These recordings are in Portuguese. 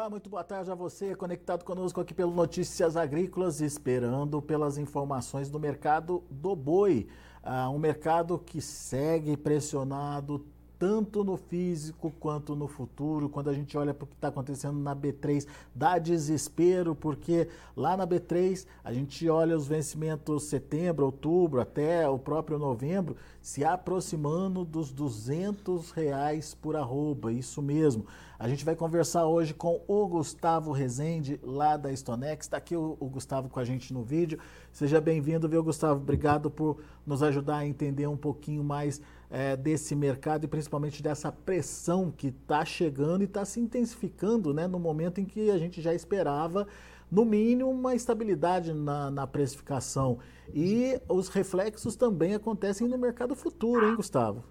Olá, muito boa tarde a você, conectado conosco aqui pelo Notícias Agrícolas, esperando pelas informações do mercado do boi. Ah, um mercado que segue pressionado tanto no físico quanto no futuro. Quando a gente olha para o que está acontecendo na B3, dá desespero, porque lá na B3 a gente olha os vencimentos setembro, outubro, até o próprio novembro, se aproximando dos 200 reais por arroba, isso mesmo. A gente vai conversar hoje com o Gustavo Rezende, lá da Stonex. Está aqui o, o, Gustavo com a gente no vídeo. Seja bem-vindo, viu, Gustavo? Obrigado por nos ajudar a entender um pouquinho mais é, desse mercado e principalmente dessa pressão que está chegando e está se intensificando né, no momento em que a gente já esperava, no mínimo, uma estabilidade na, na precificação. E os reflexos também acontecem no mercado futuro, hein, Gustavo?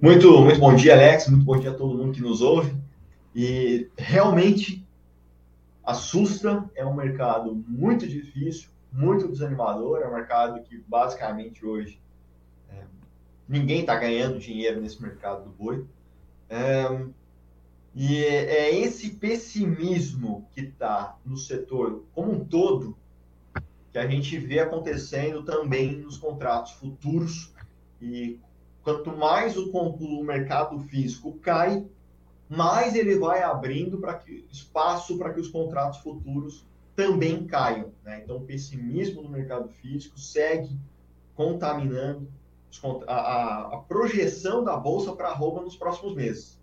Muito, muito bom dia, Alex. Muito bom dia a todo mundo que nos ouve. E realmente assusta. É um mercado muito difícil, muito desanimador. É um mercado que basicamente hoje é, ninguém está ganhando dinheiro nesse mercado do boi. É, e é, é esse pessimismo que está no setor como um todo que a gente vê acontecendo também nos contratos futuros e quanto mais o, o mercado físico cai, mais ele vai abrindo para que espaço para que os contratos futuros também caiam. Né? Então, o pessimismo no mercado físico segue contaminando a, a, a projeção da bolsa para a roupa nos próximos meses.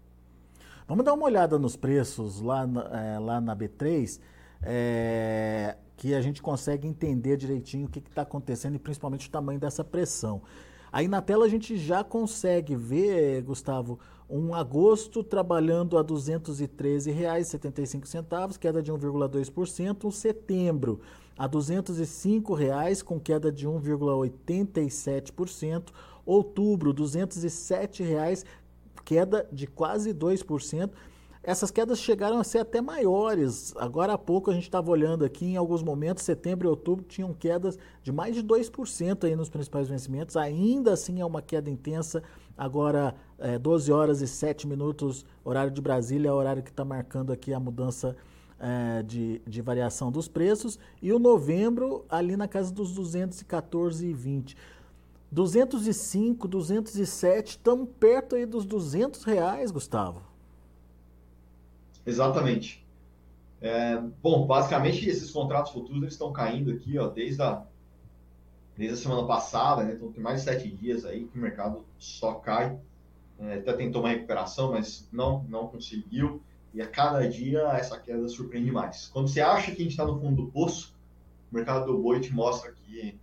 Vamos dar uma olhada nos preços lá na, é, lá na B3, é, que a gente consegue entender direitinho o que está acontecendo e principalmente o tamanho dessa pressão. Aí na tela a gente já consegue ver, Gustavo, um agosto trabalhando a R$ 213,75, queda de 1,2%, um setembro a R$ 205,00 com queda de 1,87%, outubro R$ 207,00, queda de quase 2%. Essas quedas chegaram a ser até maiores. Agora há pouco a gente estava olhando aqui, em alguns momentos, setembro e outubro tinham quedas de mais de 2% aí nos principais vencimentos. Ainda assim é uma queda intensa. Agora, é, 12 horas e 7 minutos, horário de Brasília, é o horário que está marcando aqui a mudança é, de, de variação dos preços. E o novembro ali na casa dos 214,20. 205, 207, estamos perto aí dos 200 reais, Gustavo. Exatamente. É, bom, basicamente esses contratos futuros eles estão caindo aqui, ó, desde a, desde a semana passada, né? Então tem mais de sete dias aí que o mercado só cai. É, até tentou uma recuperação, mas não, não conseguiu. E a cada dia essa queda surpreende mais. Quando você acha que a gente está no fundo do poço, o mercado do boi te mostra que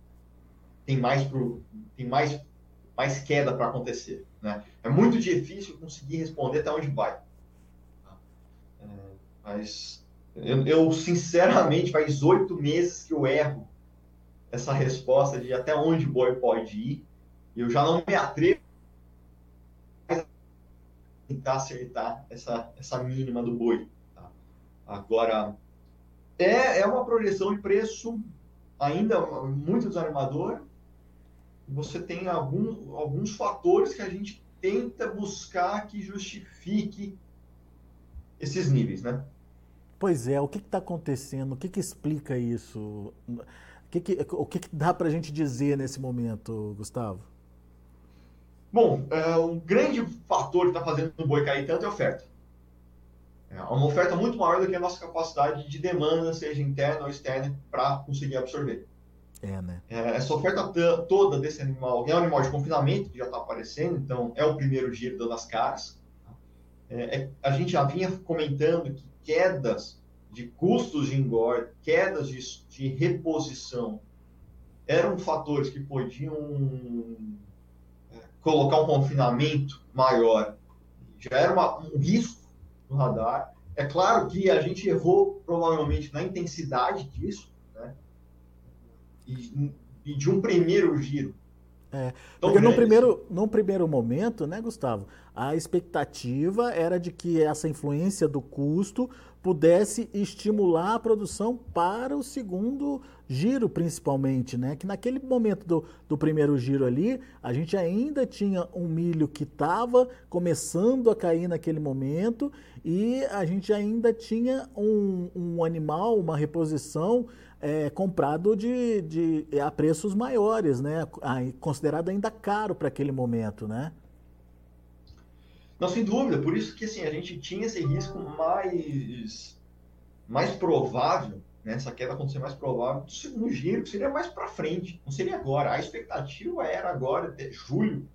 tem mais, pro, tem mais, mais queda para acontecer. Né? É muito difícil conseguir responder até onde vai. Mas eu, eu, sinceramente, faz oito meses que eu erro essa resposta de até onde o boi pode ir. E eu já não me atrevo a tentar acertar essa, essa mínima do boi. Tá? Agora, é, é uma projeção de preço ainda muito desanimador. Você tem algum, alguns fatores que a gente tenta buscar que justifique esses níveis, né? Pois é, o que está acontecendo? O que, que explica isso? O que, que, o que, que dá para a gente dizer nesse momento, Gustavo? Bom, é, um grande fator que está fazendo o boi cair tanto é a oferta. É uma oferta muito maior do que a nossa capacidade de demanda, seja interna ou externa, para conseguir absorver. É, né? É, essa oferta toda desse animal é um animal de confinamento, que já está aparecendo, então é o primeiro giro dando as caras. É, é, a gente já vinha comentando que quedas de custos de engorda, quedas de, de reposição, eram fatores que podiam é, colocar um confinamento maior. Já era uma, um risco no radar. É claro que a gente errou provavelmente na intensidade disso, né? E, e de um primeiro giro. É, porque no primeiro, num primeiro momento, né, Gustavo, a expectativa era de que essa influência do custo pudesse estimular a produção para o segundo giro, principalmente, né? Que naquele momento do, do primeiro giro ali, a gente ainda tinha um milho que estava começando a cair naquele momento e a gente ainda tinha um, um animal, uma reposição é, comprado de, de, a preços maiores, né? Considerado ainda caro para aquele momento, né? Não, sem dúvida. Por isso que assim, a gente tinha esse risco mais, mais provável, né, essa queda acontecer mais provável do segundo giro, que seria mais para frente, não seria agora. A expectativa era agora, até julho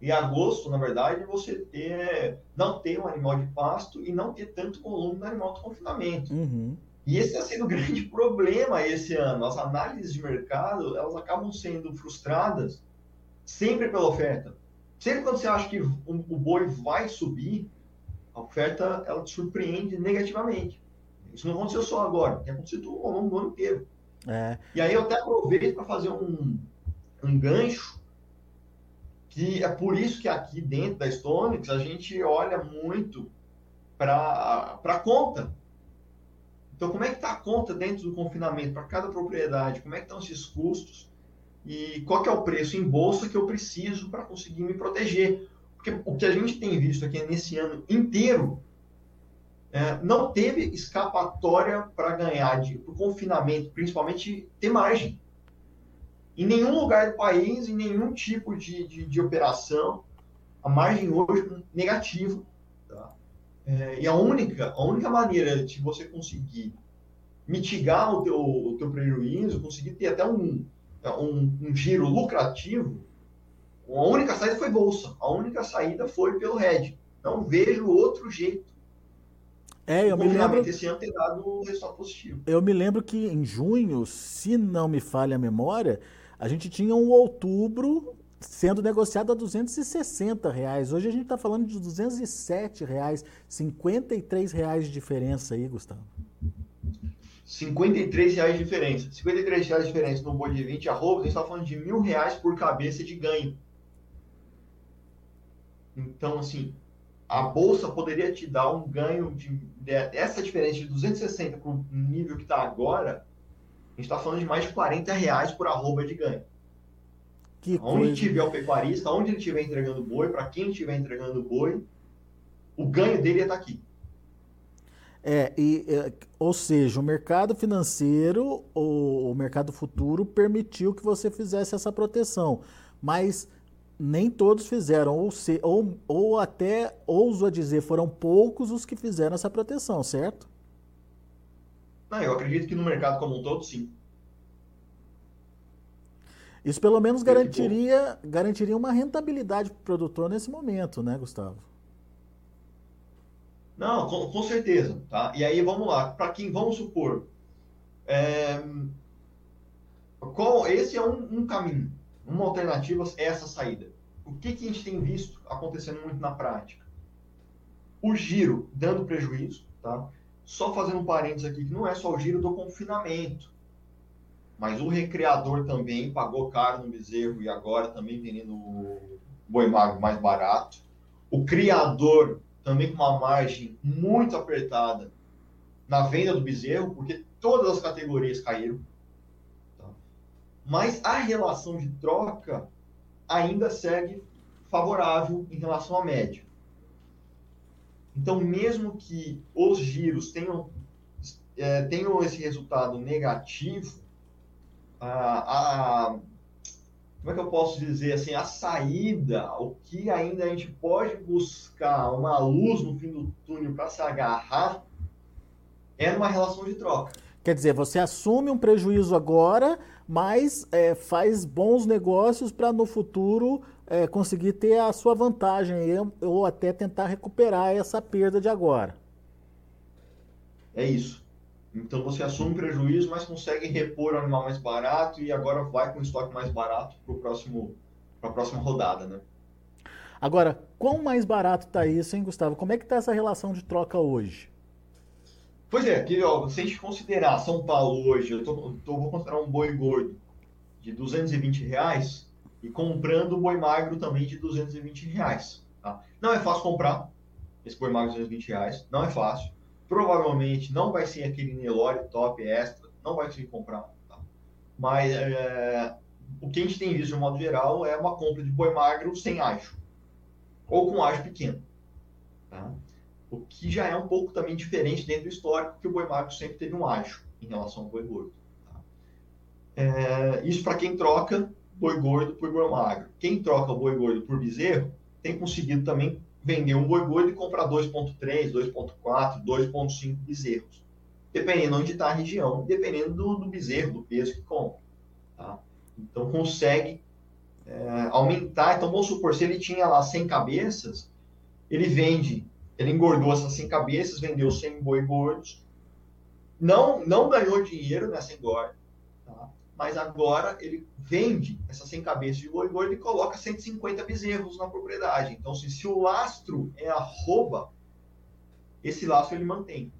e agosto, na verdade, você ter, não ter um animal de pasto e não ter tanto volume no animal de confinamento. Uhum. E esse está sendo o grande problema esse ano. As análises de mercado, elas acabam sendo frustradas sempre pela oferta. Sempre quando você acha que o, o boi vai subir, a oferta ela te surpreende negativamente. Isso não aconteceu só agora, tem acontecido ao longo do ano inteiro. É. E aí eu até aproveito para fazer um, um gancho, que é por isso que aqui dentro da Stonix a gente olha muito para a conta. Então, como é que está a conta dentro do confinamento para cada propriedade? Como é que estão esses custos? E qual que é o preço em bolsa que eu preciso para conseguir me proteger. Porque o que a gente tem visto aqui nesse ano inteiro é, não teve escapatória para ganhar de confinamento, principalmente ter margem. Em nenhum lugar do país, em nenhum tipo de, de, de operação, a margem hoje é negativa. Tá? É, e a única, a única maneira de você conseguir mitigar o teu, o teu prejuízo, conseguir ter até um, um, um giro lucrativo, a única saída foi bolsa. A única saída foi pelo RED. Não vejo outro jeito. É, eu me lembro. Esse ano dado um resultado positivo. Eu me lembro que em junho, se não me falha a memória, a gente tinha um outubro sendo negociado a 260 reais. Hoje a gente está falando de 207 reais, 53 reais de diferença aí, Gustavo. 53 reais de diferença. 53 reais de diferença no boi de 20 arrobas, a gente está falando de mil reais por cabeça de ganho. Então, assim, a bolsa poderia te dar um ganho de, de essa diferença de 260 para o nível que está agora, a gente está falando de mais de 40 reais por arroba de ganho. Que onde coisa. tiver o pecuarista, onde ele estiver entregando boi, para quem estiver entregando boi, o ganho dele está aqui. É, e, é, ou seja, o mercado financeiro, ou o mercado futuro permitiu que você fizesse essa proteção, mas nem todos fizeram, ou, se, ou, ou até, ouso a dizer, foram poucos os que fizeram essa proteção, certo? Não, eu acredito que no mercado como um todo, sim. Isso pelo menos garantiria, garantiria uma rentabilidade para o produtor nesse momento, né, Gustavo? Não, com, com certeza. Tá? E aí vamos lá. Para quem, vamos supor, é, qual, esse é um, um, caminho, uma alternativa é essa saída. O que, que a gente tem visto acontecendo muito na prática? O giro dando prejuízo, tá? Só fazendo um parênteses aqui, que não é só o giro do confinamento, mas o recreador também pagou caro no bezerro e agora também vendendo o boi magro mais barato. O criador também com uma margem muito apertada na venda do bezerro, porque todas as categorias caíram. Tá? Mas a relação de troca ainda segue favorável em relação à média. Então, mesmo que os giros tenham, é, tenham esse resultado negativo, a, a como é que eu posso dizer assim, a saída, o que ainda a gente pode buscar uma luz no fim do túnel para se agarrar, é numa relação de troca. Quer dizer, você assume um prejuízo agora, mas é, faz bons negócios para no futuro é, conseguir ter a sua vantagem ou até tentar recuperar essa perda de agora. É isso. Então você assume prejuízo, mas consegue repor o animal mais barato e agora vai com estoque mais barato para próximo para a próxima rodada, né? Agora, quão mais barato está isso, hein, Gustavo? Como é que está essa relação de troca hoje? Pois é, aqui, ó, se a gente considerar São Paulo hoje, eu tô, tô, vou considerar um boi gordo de 220 reais e comprando o boi magro também de 220 reais. Tá? Não é fácil comprar esse boi magro de 220 reais, não é fácil provavelmente não vai ser aquele Nelore top extra, não vai conseguir comprar. Tá? Mas é, o que a gente tem visto de modo geral é uma compra de boi magro sem acho, ou com acho pequeno. Tá? O que já é um pouco também diferente dentro do histórico, que o boi magro sempre teve um acho em relação ao boi gordo. Tá? É, isso para quem troca boi gordo por boi magro. Quem troca boi gordo por bezerro tem conseguido também vender um boi gordo e comprar 2.3, 2.4, 2.5 bezerros. Dependendo onde está a região, dependendo do, do, bezerro, do peso que compra. Tá? Então consegue é, aumentar. Então vamos supor, se ele tinha lá 100 cabeças, ele vende, ele engordou essas 100 cabeças, vendeu 100 boi gordos, não, não ganhou dinheiro nessa engorda, tá? Mas agora ele vende essas 100 cabeças de boi gordo e coloca 150 bezerros na propriedade. Então, se, se o lastro é arroba, esse lastro ele mantém.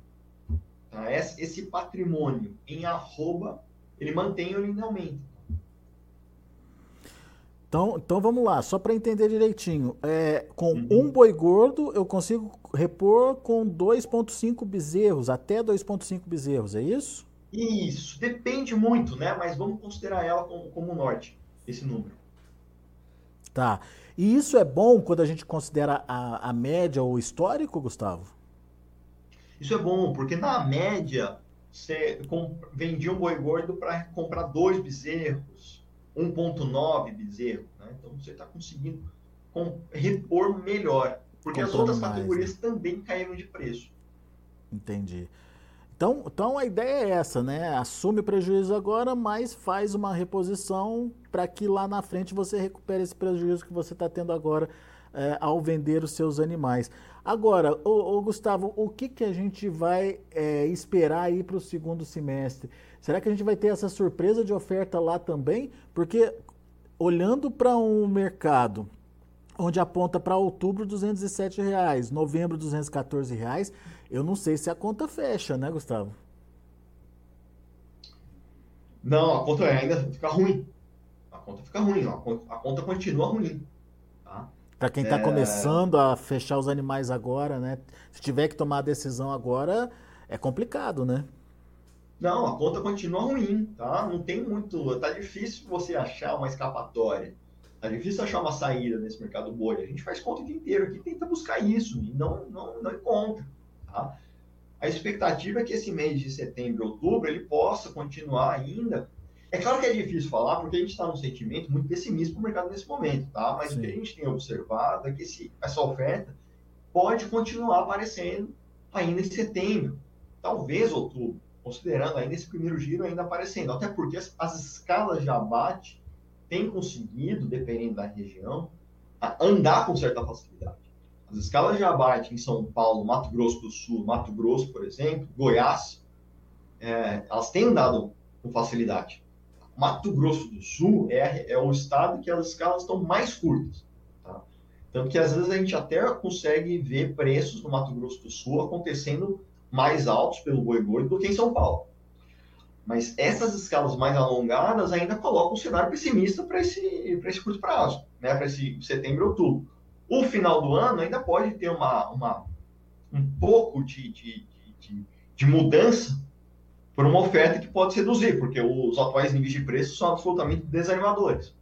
Tá? Esse patrimônio em arroba, ele mantém ou ele aumenta. Então, então vamos lá, só para entender direitinho. É, com uhum. um boi gordo, eu consigo repor com 2,5 bezerros, até 2,5 bezerros, é isso? Isso, depende muito, né? Mas vamos considerar ela como, como norte, esse número. Tá. E isso é bom quando a gente considera a, a média ou histórico, Gustavo? Isso é bom, porque na média você vendia um boi gordo para comprar dois bezerros, 1,9 bezerro. Né? Então você está conseguindo repor melhor. Porque as outras mais, categorias né? também caíram de preço. Entendi. Então, então a ideia é essa, né? Assume o prejuízo agora, mas faz uma reposição para que lá na frente você recupere esse prejuízo que você está tendo agora é, ao vender os seus animais. Agora, ô, ô Gustavo, o que, que a gente vai é, esperar aí para o segundo semestre? Será que a gente vai ter essa surpresa de oferta lá também? Porque olhando para um mercado onde aponta para outubro 207 reais, novembro 214 reais, eu não sei se a conta fecha, né, Gustavo? Não, a conta ainda fica ruim. A conta fica ruim, a conta, a conta continua ruim. Tá? Para quem está é... começando a fechar os animais agora, né? Se tiver que tomar a decisão agora, é complicado, né? Não, a conta continua ruim, tá? Não tem muito. Tá difícil você achar uma escapatória. Tá difícil achar uma saída nesse mercado boi. A gente faz conta o dia inteiro aqui, tenta buscar isso e não, não, não encontra. Tá? A expectativa é que esse mês de setembro outubro ele possa continuar ainda. É claro que é difícil falar, porque a gente está num sentimento muito pessimista para o mercado nesse momento, tá? Mas Sim. o que a gente tem observado é que esse, essa oferta pode continuar aparecendo ainda em setembro, talvez outubro, considerando ainda esse primeiro giro ainda aparecendo. Até porque as, as escalas de abate têm conseguido, dependendo da região, andar com certa facilidade. As escalas de abate em São Paulo, Mato Grosso do Sul, Mato Grosso, por exemplo, Goiás, é, elas têm andado com facilidade. Mato Grosso do Sul é, é o estado que as escalas estão mais curtas. Tá? Tanto que às vezes a gente até consegue ver preços no Mato Grosso do Sul acontecendo mais altos pelo boi gordo do que em São Paulo. Mas essas escalas mais alongadas ainda colocam um cenário pessimista para esse, esse curto prazo, né? para esse setembro outubro. O final do ano ainda pode ter uma, uma um pouco de, de, de, de mudança por uma oferta que pode seduzir, porque os atuais níveis de preço são absolutamente desanimadores.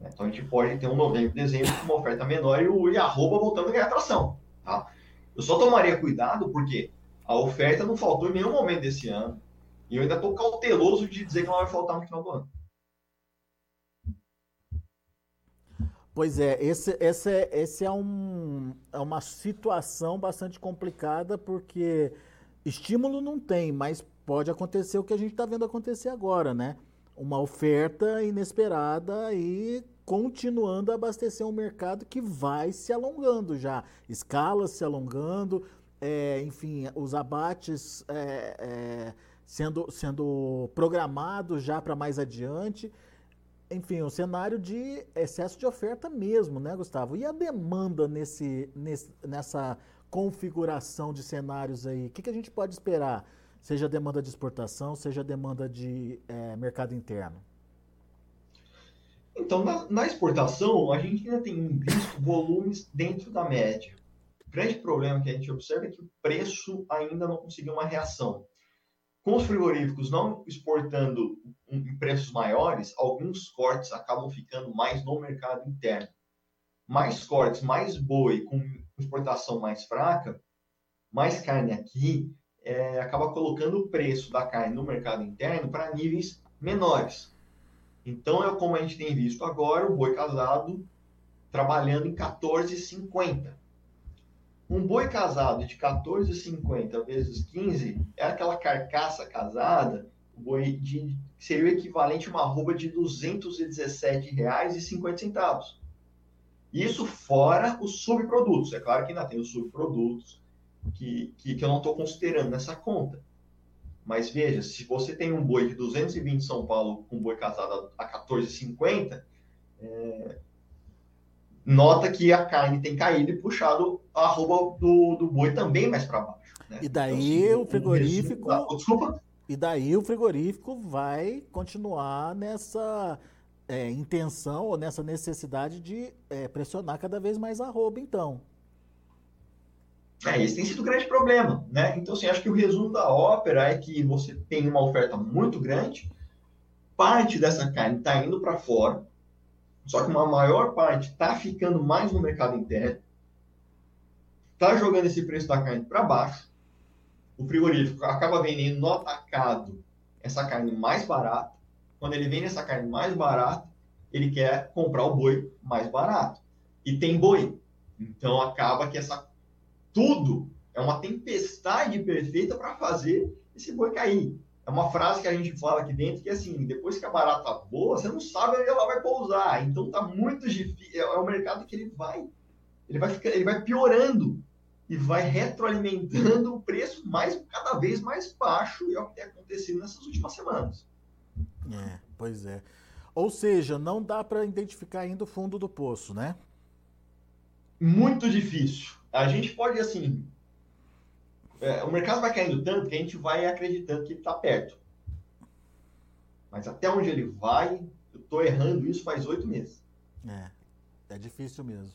Então a gente pode ter um novembro, dezembro com uma oferta menor e o e arroba voltando a ganhar atração. Tá? Eu só tomaria cuidado porque a oferta não faltou em nenhum momento desse ano. E eu ainda estou cauteloso de dizer que ela vai faltar no final do ano. Pois é, esse, esse, é, esse é, um, é uma situação bastante complicada, porque estímulo não tem, mas pode acontecer o que a gente está vendo acontecer agora, né? Uma oferta inesperada e continuando a abastecer um mercado que vai se alongando já, escalas se alongando, é, enfim, os abates é, é, sendo, sendo programados já para mais adiante enfim, um cenário de excesso de oferta mesmo, né, Gustavo? E a demanda nesse, nesse nessa configuração de cenários aí? O que, que, a gente pode esperar? Seja demanda de exportação, seja demanda de é, mercado interno? Então, na, na, exportação, a gente ainda tem visto volumes dentro da média, grande problema que a gente observa é que o preço ainda não conseguiu uma reação. Com os frigoríficos não exportando em preços maiores, alguns cortes acabam ficando mais no mercado interno. Mais cortes, mais boi com exportação mais fraca, mais carne aqui, é, acaba colocando o preço da carne no mercado interno para níveis menores. Então, é como a gente tem visto agora, o boi casado trabalhando em 14,50. Um boi casado de 14,50 vezes 15 é aquela carcaça casada, o boi de, seria o equivalente a uma arroba de R$ 217,50. Isso fora os subprodutos. É claro que ainda tem os subprodutos que, que, que eu não estou considerando nessa conta. Mas veja, se você tem um boi de 220 São Paulo com um boi casado a 14,50, é, nota que a carne tem caído e puxado a arroba do, do boi também mais para baixo. Né? E daí então, assim, o frigorífico. Um desculpa. E daí o frigorífico vai continuar nessa é, intenção ou nessa necessidade de é, pressionar cada vez mais a arroba, então. É, esse tem sido o grande problema, né? Então, assim, acho que o resumo da ópera é que você tem uma oferta muito grande, parte dessa carne está indo para fora, só que uma maior parte está ficando mais no mercado interno, está jogando esse preço da carne para baixo, o frigorífico acaba vendendo no atacado essa carne mais barata, quando ele vende essa carne mais barata, ele quer comprar o boi mais barato. E tem boi. Então acaba que essa tudo é uma tempestade perfeita para fazer esse boi cair. É uma frase que a gente fala aqui dentro que é assim, depois que a barata boa, você não sabe onde ela vai pousar. Então tá muito difícil, é um mercado que ele vai ele vai ficar, ele vai piorando e vai retroalimentando o preço mais cada vez mais baixo, e é o que tem acontecido nessas últimas semanas. É, pois é. Ou seja, não dá para identificar ainda o fundo do poço, né? Muito difícil a gente pode, assim, é, o mercado vai caindo tanto que a gente vai acreditando que está perto. Mas até onde ele vai, eu estou errando isso faz oito meses. É, é difícil mesmo.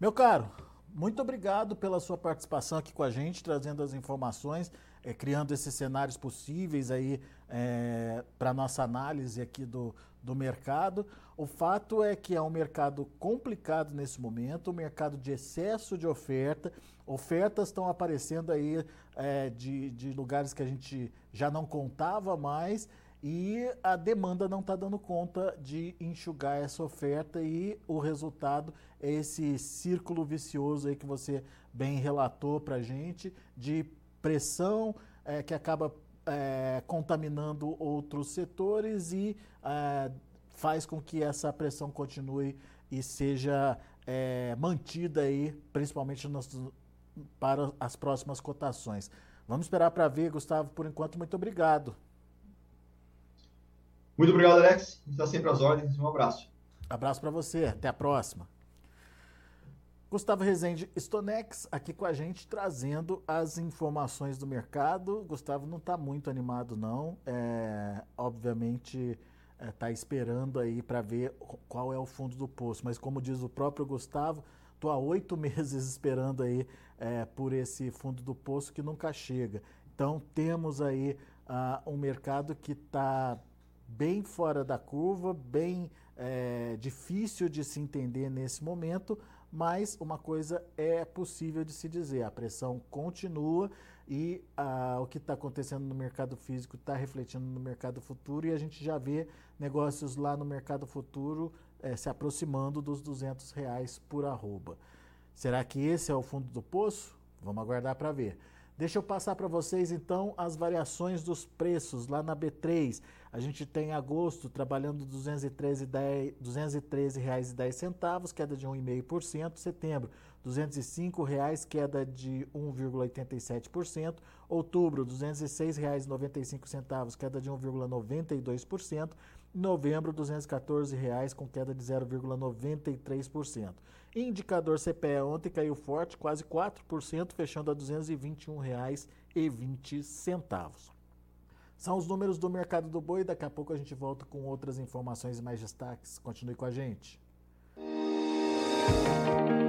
Meu caro, muito obrigado pela sua participação aqui com a gente, trazendo as informações, é, criando esses cenários possíveis aí é, para nossa análise aqui do, do mercado. O fato é que é um mercado complicado nesse momento, um mercado de excesso de oferta. Ofertas estão aparecendo aí é, de, de lugares que a gente já não contava mais e a demanda não está dando conta de enxugar essa oferta e o resultado é esse círculo vicioso aí que você bem relatou para gente de pressão é, que acaba é, contaminando outros setores e é, faz com que essa pressão continue e seja mantida aí, principalmente nos, para as próximas cotações. Vamos esperar para ver, Gustavo. Por enquanto, muito obrigado. Muito obrigado, Alex. Está sempre às ordens. Um abraço. Abraço para você. Até a próxima. Gustavo Rezende Stonex aqui com a gente trazendo as informações do mercado. Gustavo não está muito animado não, é, obviamente está é, tá esperando aí para ver qual é o fundo do poço. Mas como diz o próprio Gustavo, estou há oito meses esperando aí é, por esse fundo do poço que nunca chega. Então temos aí uh, um mercado que está bem fora da curva, bem é, difícil de se entender nesse momento mas uma coisa é possível de se dizer: a pressão continua e ah, o que está acontecendo no mercado físico está refletindo no mercado futuro e a gente já vê negócios lá no mercado futuro eh, se aproximando dos 200 reais por arroba. Será que esse é o fundo do poço? Vamos aguardar para ver. Deixa eu passar para vocês então as variações dos preços lá na B3. A gente tem agosto trabalhando R$ 213,10, queda de 1,5%. Setembro, R$ 205,00, queda de 1,87%. Outubro, R$ 206,95, queda de 1,92%. Novembro, R$ 214,00, com queda de 0,93%. Indicador CPE ontem caiu forte, quase 4%, fechando a R$ 221,20. São os números do mercado do boi. Daqui a pouco a gente volta com outras informações e mais destaques. Continue com a gente. Música